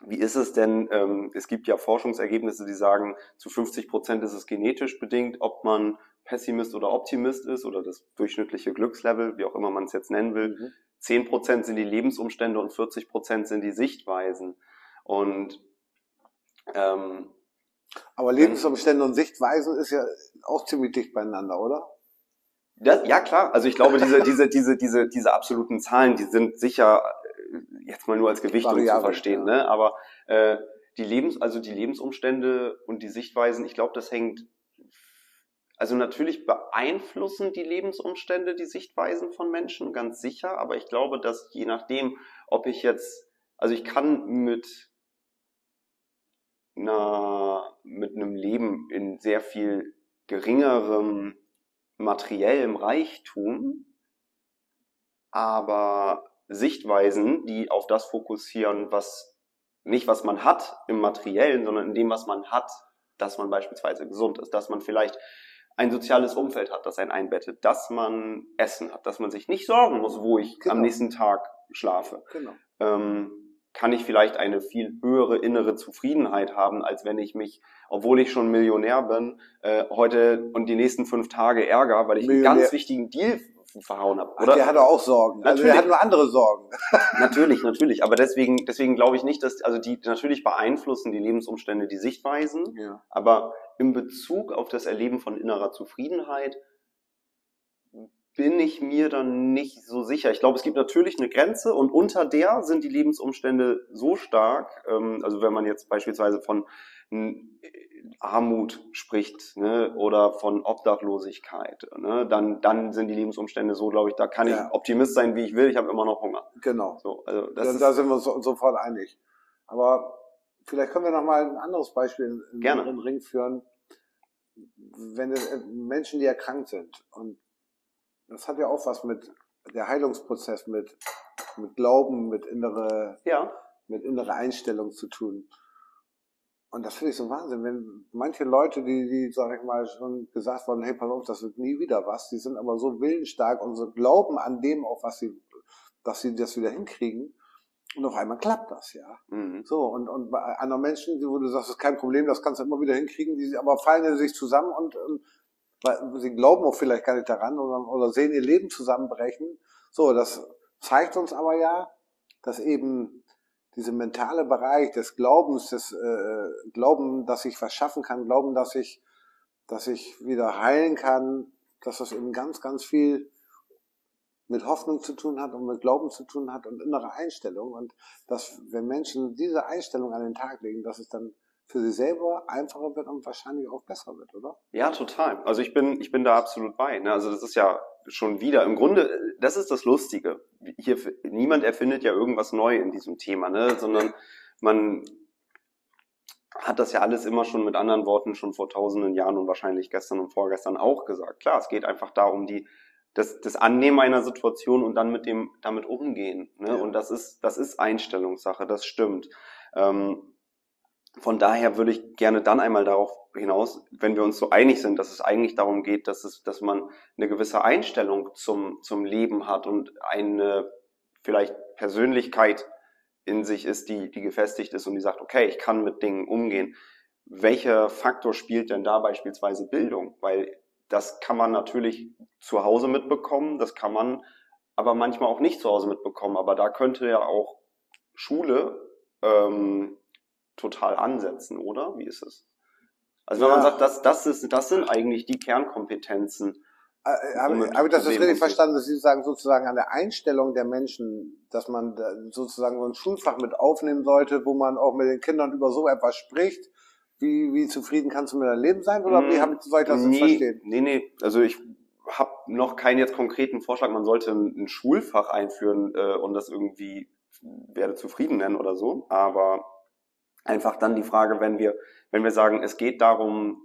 wie ist es denn, ähm, es gibt ja Forschungsergebnisse, die sagen, zu 50 Prozent ist es genetisch bedingt, ob man Pessimist oder Optimist ist oder das durchschnittliche Glückslevel, wie auch immer man es jetzt nennen will. 10 Prozent sind die Lebensumstände und 40 Prozent sind die Sichtweisen. Und ähm, aber Lebensumstände und Sichtweisen ist ja auch ziemlich dicht beieinander, oder? das, ja klar, also ich glaube, diese, diese, diese, diese, diese absoluten Zahlen, die sind sicher äh, jetzt mal nur als Gewichtung zu verstehen, ja. ne? Aber äh, die Lebens, also die Lebensumstände und die Sichtweisen, ich glaube, das hängt also natürlich beeinflussen die Lebensumstände die Sichtweisen von Menschen, ganz sicher, aber ich glaube, dass je nachdem, ob ich jetzt, also ich kann mit einer, mit einem Leben in sehr viel geringerem materiellem Reichtum, aber Sichtweisen, die auf das fokussieren, was nicht was man hat im materiellen, sondern in dem, was man hat, dass man beispielsweise gesund ist, dass man vielleicht ein soziales Umfeld hat, das einen einbettet, dass man Essen hat, dass man sich nicht sorgen muss, wo ich Genau. am nächsten Tag schlafe Genau. ähm, kann ich vielleicht eine viel höhere innere Zufriedenheit haben, als wenn ich mich, obwohl ich schon Millionär bin, äh, heute und die nächsten fünf Tage ärger, weil ich einen Millionär. ganz wichtigen Deal verhauen habe. Ach, Oder? der hat auch Sorgen. Also der Natürlich. hat nur andere Sorgen. (laughs) Natürlich, natürlich. Aber deswegen, deswegen glaube ich nicht, dass, also die, natürlich beeinflussen die Lebensumstände die Sichtweisen, Ja. aber in Bezug auf das Erleben von innerer Zufriedenheit bin ich mir dann nicht so sicher. Ich glaube, es gibt natürlich eine Grenze und unter der sind die Lebensumstände so stark, ähm, also wenn man jetzt beispielsweise von Armut spricht ne, oder von Obdachlosigkeit, ne, dann, dann sind die Lebensumstände so, glaube ich, da kann ja. ich Optimist sein, wie ich will, ich habe immer noch Hunger. Genau. So, also das da, da sind wir uns sofort einig. Aber vielleicht können wir noch mal ein anderes Beispiel in, in den Ring führen. Wenn es, äh, Menschen, die erkrankt sind und das hat ja auch was mit der Heilungsprozess, mit, mit Glauben, mit innere, ja. mit innere Einstellung zu tun. Und das finde ich so Wahnsinn, wenn manche Leute, die, die, sag ich mal, schon gesagt worden, hey, pass auf, das wird nie wieder was, die sind aber so willensstark und so glauben an dem auch, was sie, dass sie das wieder hinkriegen. Und auf einmal klappt das, ja. Mhm. So, und, und bei anderen Menschen, wo du sagst, das ist kein Problem, das kannst du immer wieder hinkriegen, die aber fallen sich zusammen und, und weil sie glauben auch vielleicht gar nicht daran oder, oder sehen ihr Leben zusammenbrechen. So, das zeigt uns aber ja, dass eben diese mentale Bereich des Glaubens, des äh, Glauben, dass ich was schaffen kann, Glauben, dass ich, dass ich wieder heilen kann, dass das eben ganz, ganz viel mit Hoffnung zu tun hat und mit Glauben zu tun hat und innere Einstellung. Und dass, wenn Menschen diese Einstellung an den Tag legen, dass es dann für sie selber einfacher wird und wahrscheinlich auch besser wird, oder? Ja, total. Also ich bin, ich bin da absolut bei. Ne? Also das ist ja schon wieder, im Grunde, das ist das Lustige. Hier, niemand erfindet ja irgendwas neu in diesem Thema, ne? sondern man hat das ja alles immer schon mit anderen Worten schon vor tausenden Jahren und wahrscheinlich gestern und vorgestern auch gesagt. Klar, es geht einfach darum, die, das, das Annehmen einer Situation und dann mit dem, damit umgehen. Ne? Ja. Und das ist, das ist Einstellungssache, das stimmt. Ähm, von daher würde ich gerne dann einmal darauf hinaus, wenn wir uns so einig sind, dass es eigentlich darum geht, dass es, dass man eine gewisse Einstellung zum, zum Leben hat und eine vielleicht Persönlichkeit in sich ist, die, die gefestigt ist und die sagt, okay, ich kann mit Dingen umgehen. Welcher Faktor spielt denn da beispielsweise Bildung? Weil das kann man natürlich zu Hause mitbekommen, das kann man aber manchmal auch nicht zu Hause mitbekommen. Aber da könnte ja auch Schule ähm, total ansetzen, oder? Wie ist es? Also wenn ja. man sagt, das, das, ist, das sind eigentlich die Kernkompetenzen. Äh, habe hab ich das jetzt richtig verstanden, dass Sie sagen, sozusagen an der Einstellung der Menschen, dass man sozusagen so ein Schulfach mit aufnehmen sollte, wo man auch mit den Kindern über so etwas spricht? Wie, wie zufrieden kannst du mit deinem Leben sein? Oder wie hab, soll ich das nee, verstehen? Nee, nee, also ich habe noch keinen jetzt konkreten Vorschlag, man sollte ein, ein Schulfach einführen äh, und das irgendwie werde zufrieden nennen oder so, aber einfach dann die Frage, wenn wir, wenn wir sagen, es geht darum,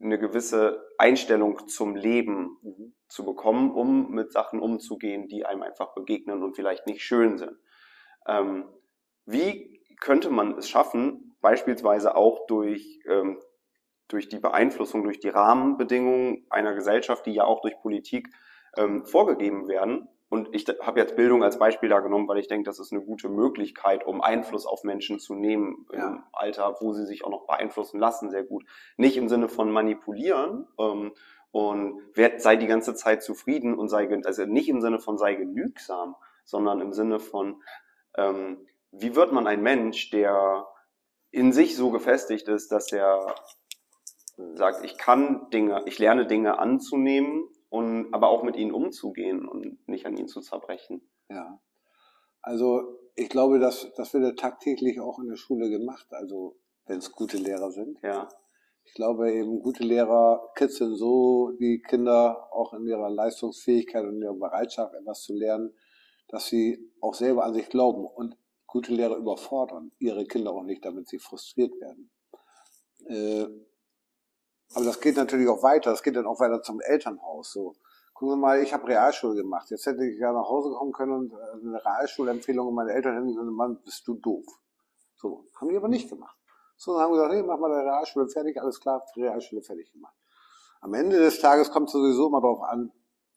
eine gewisse Einstellung zum Leben mhm. zu bekommen, um mit Sachen umzugehen, die einem einfach begegnen und vielleicht nicht schön sind. Ähm, wie könnte man es schaffen, beispielsweise auch durch, ähm, durch die Beeinflussung, durch die Rahmenbedingungen einer Gesellschaft, die ja auch durch Politik ähm, vorgegeben werden, und ich habe jetzt Bildung als Beispiel da genommen, weil ich denke, das ist eine gute Möglichkeit, um Einfluss auf Menschen zu nehmen ja. im Alter, wo sie sich auch noch beeinflussen lassen, sehr gut. Nicht im Sinne von manipulieren ähm, und werd, sei die ganze Zeit zufrieden und sei, also nicht im Sinne von sei genügsam, sondern im Sinne von, ähm, wie wird man ein Mensch, der in sich so gefestigt ist, dass er sagt, ich kann Dinge, ich lerne Dinge anzunehmen und aber auch mit ihnen umzugehen und nicht an ihnen zu zerbrechen. Ja. Also ich glaube, dass das wird ja tagtäglich auch in der Schule gemacht, also wenn es gute Lehrer sind. Ja. Ich glaube eben, gute Lehrer kitzeln so die Kinder auch in ihrer Leistungsfähigkeit und ihrer Bereitschaft, etwas zu lernen, dass sie auch selber an sich glauben. Und gute Lehrer überfordern ihre Kinder auch nicht, damit sie frustriert werden. Äh, aber das geht natürlich auch weiter. Das geht dann auch weiter zum Elternhaus. So, gucken Sie mal, ich habe Realschule gemacht. Jetzt hätte ich ja nach Hause kommen können und äh, eine Realschulempfehlung und meine Eltern hätten gesagt, Mann, bist du doof. So, haben die aber nicht gemacht. So, dann haben wir gesagt, hey, mach mal deine Realschule fertig, alles klar, Realschule fertig gemacht. Am Ende des Tages kommt es sowieso immer darauf an,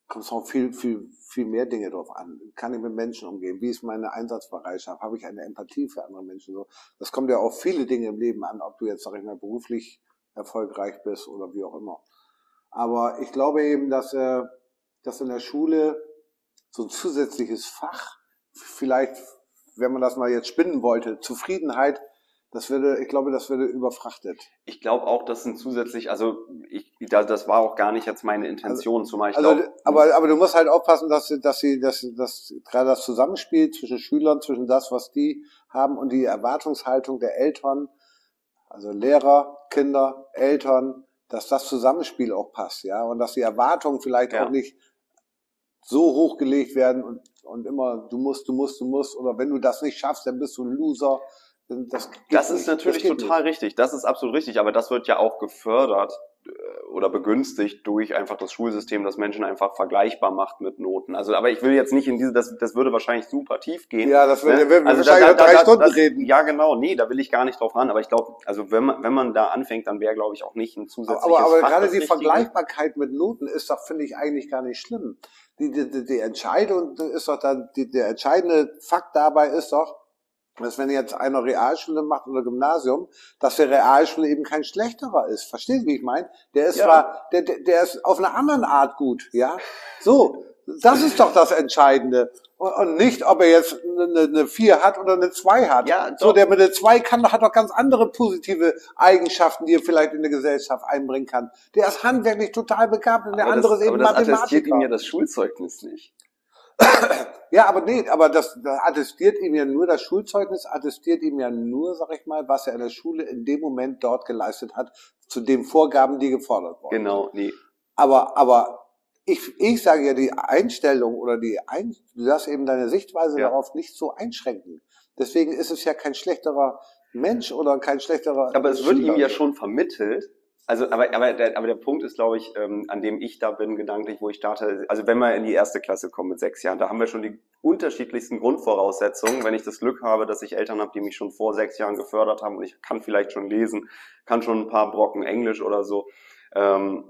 kommt es viel, viel, viel mehr Dinge drauf an. Kann ich mit Menschen umgehen? Wie ist meine Einsatzbereitschaft? Habe ich eine Empathie für andere Menschen? So, das kommt ja auf viele Dinge im Leben an, ob du jetzt, sag ich mal, beruflich erfolgreich bist oder wie auch immer. Aber ich glaube eben, dass, äh, dass in der Schule so ein zusätzliches Fach, vielleicht, wenn man das mal jetzt spinnen wollte, Zufriedenheit Das würde, ich glaube, das würde überfrachtet. Ich glaube auch, dass ein zusätzlich, also ich, das war auch gar nicht jetzt meine Intention, also, zumal ich also, glaub, aber, aber du musst halt aufpassen, dass sie, dass sie, dass, dass gerade das Zusammenspiel zwischen Schülern, zwischen das, was die haben und die Erwartungshaltung der Eltern, also Lehrer, Kinder, Eltern, dass das Zusammenspiel auch passt, ja, und dass die Erwartungen vielleicht ja. auch nicht so hochgelegt werden und, und immer du musst, du musst, du musst, oder wenn du das nicht schaffst, dann bist du ein Loser. Das, das ist natürlich das total nicht. richtig. Das ist absolut richtig. Aber das wird ja auch gefördert äh, oder begünstigt durch einfach das Schulsystem, das Menschen einfach vergleichbar macht mit Noten. Also, aber ich will jetzt nicht in diese, das, das würde wahrscheinlich super tief gehen. Ja, das würde, ne? wir also wahrscheinlich da, da, drei da, Stunden das, reden. Ja, genau. Nee, da will ich gar nicht drauf ran. Aber ich glaube, also wenn man, wenn man da anfängt, dann wäre, glaube ich, auch nicht ein zusätzliches Aber, aber Fach, gerade die Vergleichbarkeit mit Noten ist doch, finde ich, eigentlich gar nicht schlimm. Die, die, die, die Entscheidung ist doch dann, die, der entscheidende Fakt dabei ist doch, dass wenn jetzt einer Realschule macht oder Gymnasium, dass der Realschule eben kein schlechterer ist. Verstehen Sie, wie ich meine? Der ist ja. zwar, der, der, der ist auf eine andere Art gut, ja? So. Das ist doch das Entscheidende. Und nicht, ob er jetzt eine, eine 4 hat oder eine 2 hat. Ja, doch. so, der mit der 2 kann, hat doch ganz andere positive Eigenschaften, die er vielleicht in der Gesellschaft einbringen kann. Der ist handwerklich total begabt und der aber andere das, ist eben aber das Mathematiker. attestiert ihm ja das Schulzeugnis nicht. Ja, aber nee, aber das, das attestiert ihm ja nur, das Schulzeugnis attestiert ihm ja nur, sag ich mal, was er in der Schule in dem Moment dort geleistet hat, zu den Vorgaben, die gefordert wurden. Genau, nee. Aber, aber ich, ich sage ja, die Einstellung oder die, Ein, du darfst eben deine Sichtweise ja. darauf nicht so einschränken. Deswegen ist es ja kein schlechterer Mensch oder kein schlechterer. Aber es wird ihm ja schon vermittelt, also, aber, aber, der, aber der Punkt ist, glaube ich, ähm, an dem ich da bin, gedanklich, wo ich starte, also wenn wir in die erste Klasse kommen mit sechs Jahren, da haben wir schon die unterschiedlichsten Grundvoraussetzungen. Wenn ich das Glück habe, dass ich Eltern habe, die mich schon vor sechs Jahren gefördert haben und ich kann vielleicht schon lesen, kann schon ein paar Brocken Englisch oder so, ähm,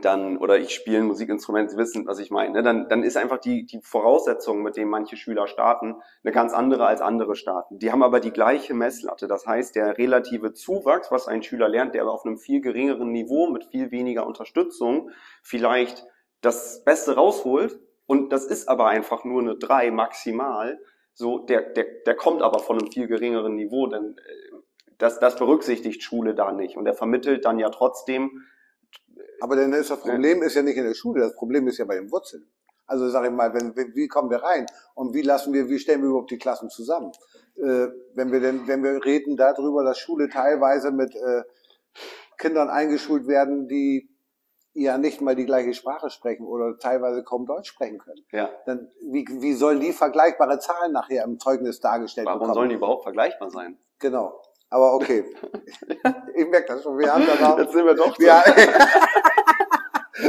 dann, oder ich spiele ein Musikinstrument, Sie wissen, was ich meine, ne? dann, dann ist einfach die, die Voraussetzung, mit denen manche Schüler starten, eine ganz andere als andere starten. Die haben aber die gleiche Messlatte. Das heißt, der relative Zuwachs, was ein Schüler lernt, der aber auf einem viel geringeren Niveau mit viel weniger Unterstützung vielleicht das Beste rausholt, und das ist aber einfach nur eine drei maximal, so, der, der, der kommt aber von einem viel geringeren Niveau, denn äh, das, das berücksichtigt Schule da nicht. Und er vermittelt dann ja trotzdem aber dann ist das Problem ist ja nicht in der Schule, das Problem ist ja bei den Wurzeln. Also sage ich mal, wenn, wie kommen wir rein und wie lassen wir, wie stellen wir überhaupt die Klassen zusammen? Äh, wenn wir denn, wenn wir reden darüber, dass Schule teilweise mit äh, Kindern eingeschult werden, die ja nicht mal die gleiche Sprache sprechen oder teilweise kaum Deutsch sprechen können. Ja. Dann wie, wie sollen die vergleichbare Zahlen nachher im Zeugnis dargestellt Warum bekommen? Warum sollen die überhaupt vergleichbar sein? Genau. Aber okay. (laughs) ich merke das schon. Wir haben danach. Jetzt sind wir doch. Ja. (laughs)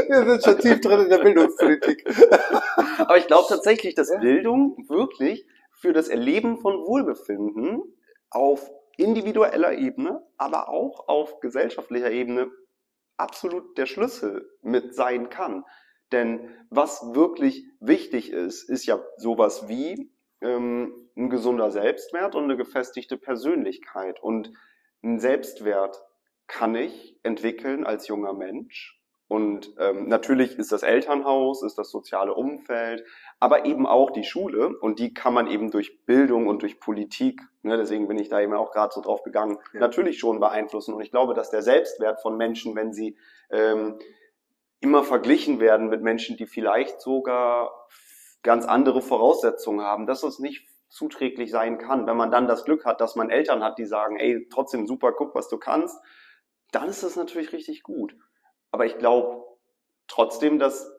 wir sind schon tief drin in der Bildungspolitik. Aber ich glaube tatsächlich, dass Bildung wirklich für das Erleben von Wohlbefinden auf individueller Ebene, aber auch auf gesellschaftlicher Ebene absolut der Schlüssel mit sein kann. Denn was wirklich wichtig ist, ist ja sowas wie ähm, ein gesunder Selbstwert und eine gefestigte Persönlichkeit. Und ein Selbstwert kann ich entwickeln als junger Mensch. Und ähm, natürlich ist das Elternhaus, ist das soziale Umfeld, aber eben auch die Schule. Und die kann man eben durch Bildung und durch Politik, ne, deswegen bin ich da eben auch gerade so drauf gegangen, ja. natürlich schon beeinflussen. Und ich glaube, dass der Selbstwert von Menschen, wenn sie ähm, immer verglichen werden mit Menschen, die vielleicht sogar ganz andere Voraussetzungen haben, dass es nicht zuträglich sein kann. Wenn man dann das Glück hat, dass man Eltern hat, die sagen, ey, trotzdem super, guck, was du kannst, dann ist das natürlich richtig gut. Aber ich glaube trotzdem, dass,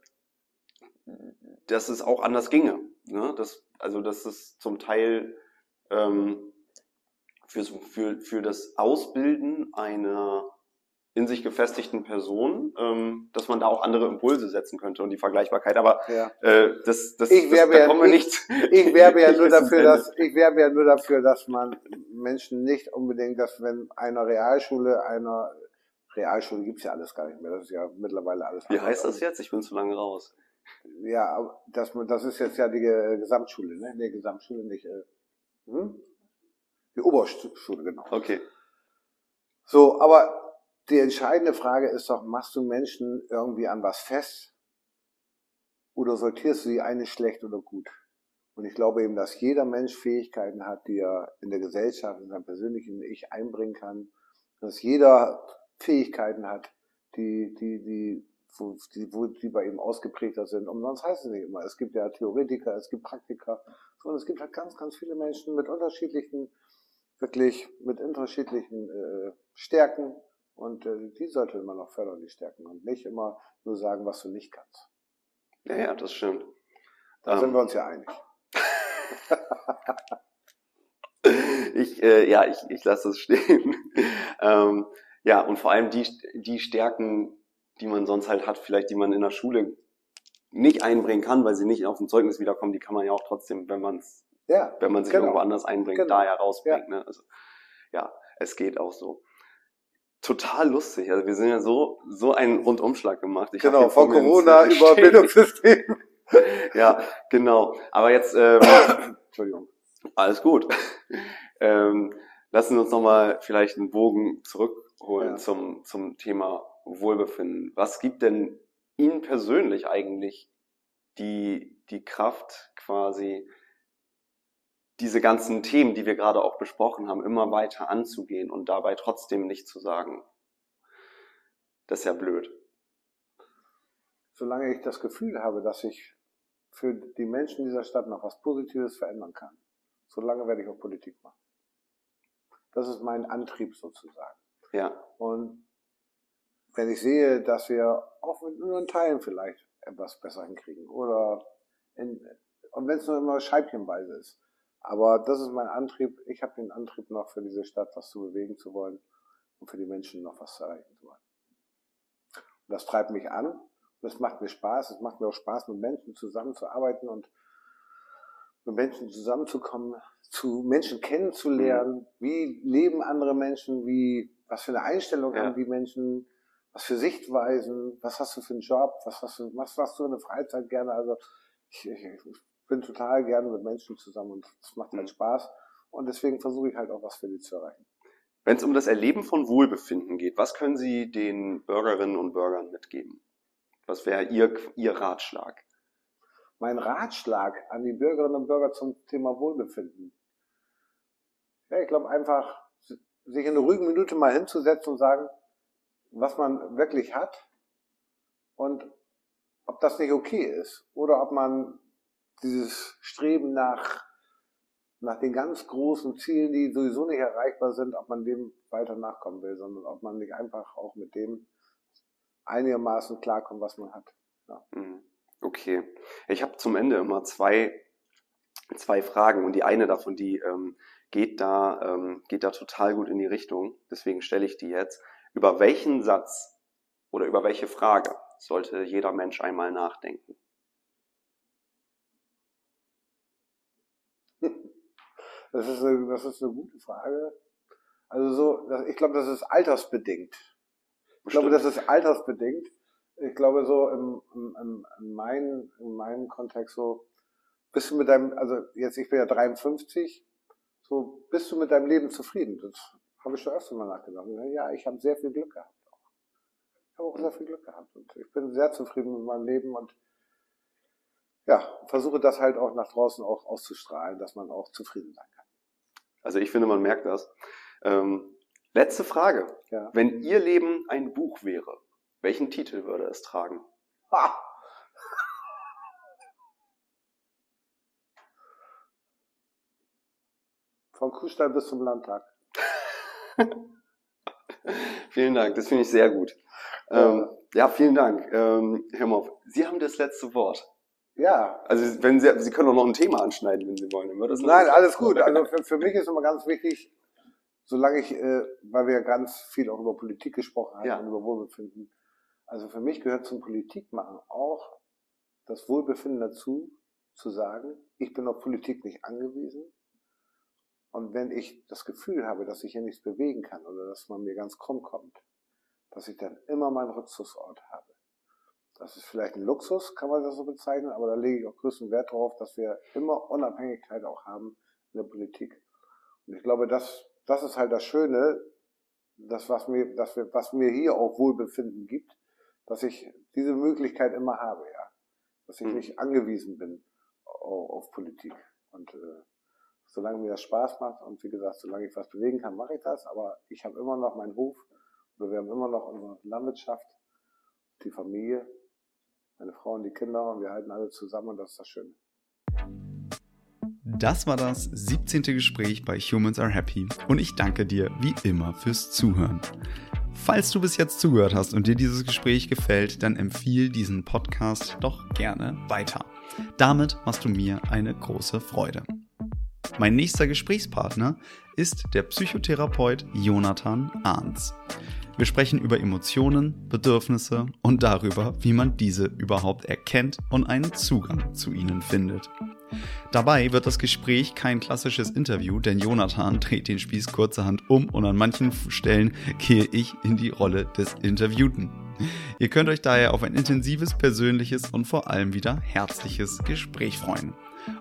dass es auch anders ginge. Ne? Das, also, dass es zum Teil ähm, für, für, für das Ausbilden einer in sich gefestigten Personen, ähm, dass man da auch andere Impulse setzen könnte und die Vergleichbarkeit. Aber ja. äh, das, das, ich werbe das, da wir nicht. Ich werbe ja (laughs) nur dafür, dass ich werbe ja nur dafür, dass man Menschen nicht unbedingt, dass wenn einer Realschule, einer Realschule gibt's ja alles gar nicht mehr. Das ist ja mittlerweile alles. Wie heißt das jetzt? Ich bin zu lange raus. Ja, das, das ist jetzt ja die Gesamtschule, ne? Nee, Gesamtschule nicht. Äh, hm? Die Oberschule, genau. Okay. So, aber die entscheidende Frage ist doch, machst du Menschen irgendwie an was fest? Oder sortierst du sie eine schlecht oder gut? Und ich glaube eben, dass jeder Mensch Fähigkeiten hat, die er in der Gesellschaft, in seinem persönlichen Ich einbringen kann. Dass jeder Fähigkeiten hat, die, die, die, wo, die, wo, die bei ihm ausgeprägter sind. Umsonst heißt es nicht immer. Es gibt ja Theoretiker, es gibt Praktiker. Und es gibt halt ganz, ganz viele Menschen mit unterschiedlichen, wirklich mit unterschiedlichen äh, Stärken. Und äh, die sollte man auch fördern, die Stärken. Und nicht immer nur sagen, was du nicht kannst. Ja, ja, das stimmt. Da Ähm, sind wir uns ja einig. (laughs) (laughs) ich, äh, ja, ich, ich lasse es stehen. (laughs) ähm, ja, und vor allem die, die Stärken, die man sonst halt hat, vielleicht die man in der Schule nicht einbringen kann, weil sie nicht auf dem Zeugnis wiederkommen, die kann man ja auch trotzdem, wenn man es, Ja, wenn man sich Genau. irgendwo anders einbringt, Genau. da ja rausbringt. Ne? Also, ja, es geht auch so. Total lustig. Also wir sind ja so, so einen Rundumschlag gemacht. Ich genau, von Corona über. Bildungssystem. (laughs) Ja, genau. Aber jetzt, ähm, (coughs) Entschuldigung. alles gut. (laughs) ähm, lassen wir uns nochmal vielleicht einen Bogen zurückholen Ja. zum, zum Thema Wohlbefinden. Was gibt denn Ihnen persönlich eigentlich die, die Kraft, quasi diese ganzen Themen, die wir gerade auch besprochen haben, immer weiter anzugehen und dabei trotzdem nicht zu sagen, das ist ja blöd. Solange ich das Gefühl habe, dass ich für die Menschen dieser Stadt noch was Positives verändern kann, solange werde ich auch Politik machen. Das ist mein Antrieb sozusagen. Ja, Und wenn ich sehe, dass wir auch mit nur in Teilen vielleicht etwas besser hinkriegen oder in, und wenn es nur immer scheibchenweise ist. Aber das ist mein Antrieb. Ich habe den Antrieb noch für diese Stadt was zu bewegen zu wollen und für die Menschen noch was zu erreichen zu wollen. Und das treibt mich an. Und es macht mir Spaß. Es macht mir auch Spaß, mit Menschen zusammenzuarbeiten und mit Menschen zusammenzukommen, zu Menschen kennenzulernen. Wie leben andere Menschen? Wie, was für eine Einstellung Ja. haben die Menschen? Was für Sichtweisen? Was hast du für einen Job? Was hast du, was machst du in der Freizeit gerne? Also, ich, ich, ich bin total gerne mit Menschen zusammen und es macht halt Mhm. Spaß. Und deswegen versuche ich halt auch was für die zu erreichen. Wenn es um das Erleben von Wohlbefinden geht, was können Sie den Bürgerinnen und Bürgern mitgeben? Was wäre Ihr, Ihr Ratschlag? mein Ratschlag an die Bürgerinnen und Bürger zum Thema Wohlbefinden. Ja, ich glaube einfach, sich in einer ruhigen Minute mal hinzusetzen und sagen, was man wirklich hat und ob das nicht okay ist oder ob man dieses Streben nach, nach den ganz großen Zielen, die sowieso nicht erreichbar sind, ob man dem weiter nachkommen will, sondern ob man nicht einfach auch mit dem einigermaßen klarkommt, was man hat. Mhm. Okay. Ich habe zum Ende immer zwei, zwei Fragen und die eine davon, die ähm, geht, da, ähm, geht da total gut in die Richtung. Deswegen stelle ich die jetzt. Über welchen Satz oder über welche Frage sollte jeder Mensch einmal nachdenken? Das ist eine, das ist eine gute Frage. Also so, ich glaube, das ist altersbedingt. Ich glaube, das ist altersbedingt. Ich glaube, so im, im, im, in, mein, in meinem Kontext so, bist du mit deinem, also jetzt, ich bin ja 53, so, bist du mit deinem Leben zufrieden? Das habe ich schon öfter mal nachgedacht. Ja, ich habe sehr viel Glück gehabt. Auch. Ich habe auch sehr viel Glück gehabt und ich bin sehr zufrieden mit meinem Leben und ja, versuche das halt auch nach draußen auch auszustrahlen, dass man auch zufrieden sein kann. Also ich finde, man merkt das. Ähm, letzte Frage. Ja. Wenn Ihr Leben ein Buch wäre, welchen Titel würde es tragen? Ha! Von Kuhstall bis zum Landtag. (laughs) Vielen Dank, das finde ich sehr gut. Ähm, ja, vielen Dank. Ähm, Herr Moff, Sie haben das letzte Wort. Ja, Also wenn Sie, Sie können auch noch ein Thema anschneiden, wenn Sie wollen. Nein, alles gut. Also für, für (laughs) mich ist immer ganz wichtig, solange ich, äh, weil wir ganz viel auch über Politik gesprochen haben Ja. und über Wohlbefinden. Also für mich gehört zum Politikmachen auch das Wohlbefinden dazu, zu sagen, ich bin auf Politik nicht angewiesen. Und wenn ich das Gefühl habe, dass ich hier nichts bewegen kann oder dass man mir ganz krumm kommt, dass ich dann immer meinen Rückzugsort habe. Das ist vielleicht ein Luxus, kann man das so bezeichnen, aber da lege ich auch größten Wert darauf, dass wir immer Unabhängigkeit auch haben in der Politik. Und ich glaube, das, das ist halt das Schöne, das, was mir, wir, was mir hier auch Wohlbefinden gibt, dass ich diese Möglichkeit immer habe, ja. Dass ich Mhm. nicht angewiesen bin auf Politik. Und äh, solange mir das Spaß macht und wie gesagt, solange ich was bewegen kann, mache ich das. Aber ich habe immer noch meinen Hof oder wir haben immer noch unsere Landwirtschaft, die Familie, meine Frau und die Kinder und wir halten alle zusammen und das ist das Schöne. Das war das 17. Gespräch bei Humans Are Happy und ich danke dir wie immer fürs Zuhören. Falls du bis jetzt zugehört hast und dir dieses Gespräch gefällt, dann empfiehl diesen Podcast doch gerne weiter. Damit machst du mir eine große Freude. Mein nächster Gesprächspartner ist der Psychotherapeut Jonathan Ahns. Wir sprechen über Emotionen, Bedürfnisse und darüber, wie man diese überhaupt erkennt und einen Zugang zu ihnen findet. Dabei wird das Gespräch kein klassisches Interview, denn Jonathan dreht den Spieß kurzerhand um und an manchen Stellen gehe ich in die Rolle des Interviewten. Ihr könnt euch daher auf ein intensives, persönliches und vor allem wieder herzliches Gespräch freuen.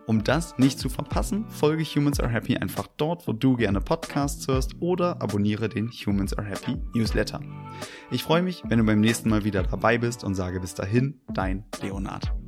Um das nicht zu verpassen, folge Humans Are Happy einfach dort, wo du gerne Podcasts hörst oder abonniere den Humans Are Happy Newsletter. Ich freue mich, wenn du beim nächsten Mal wieder dabei bist und sage bis dahin, dein Leonard.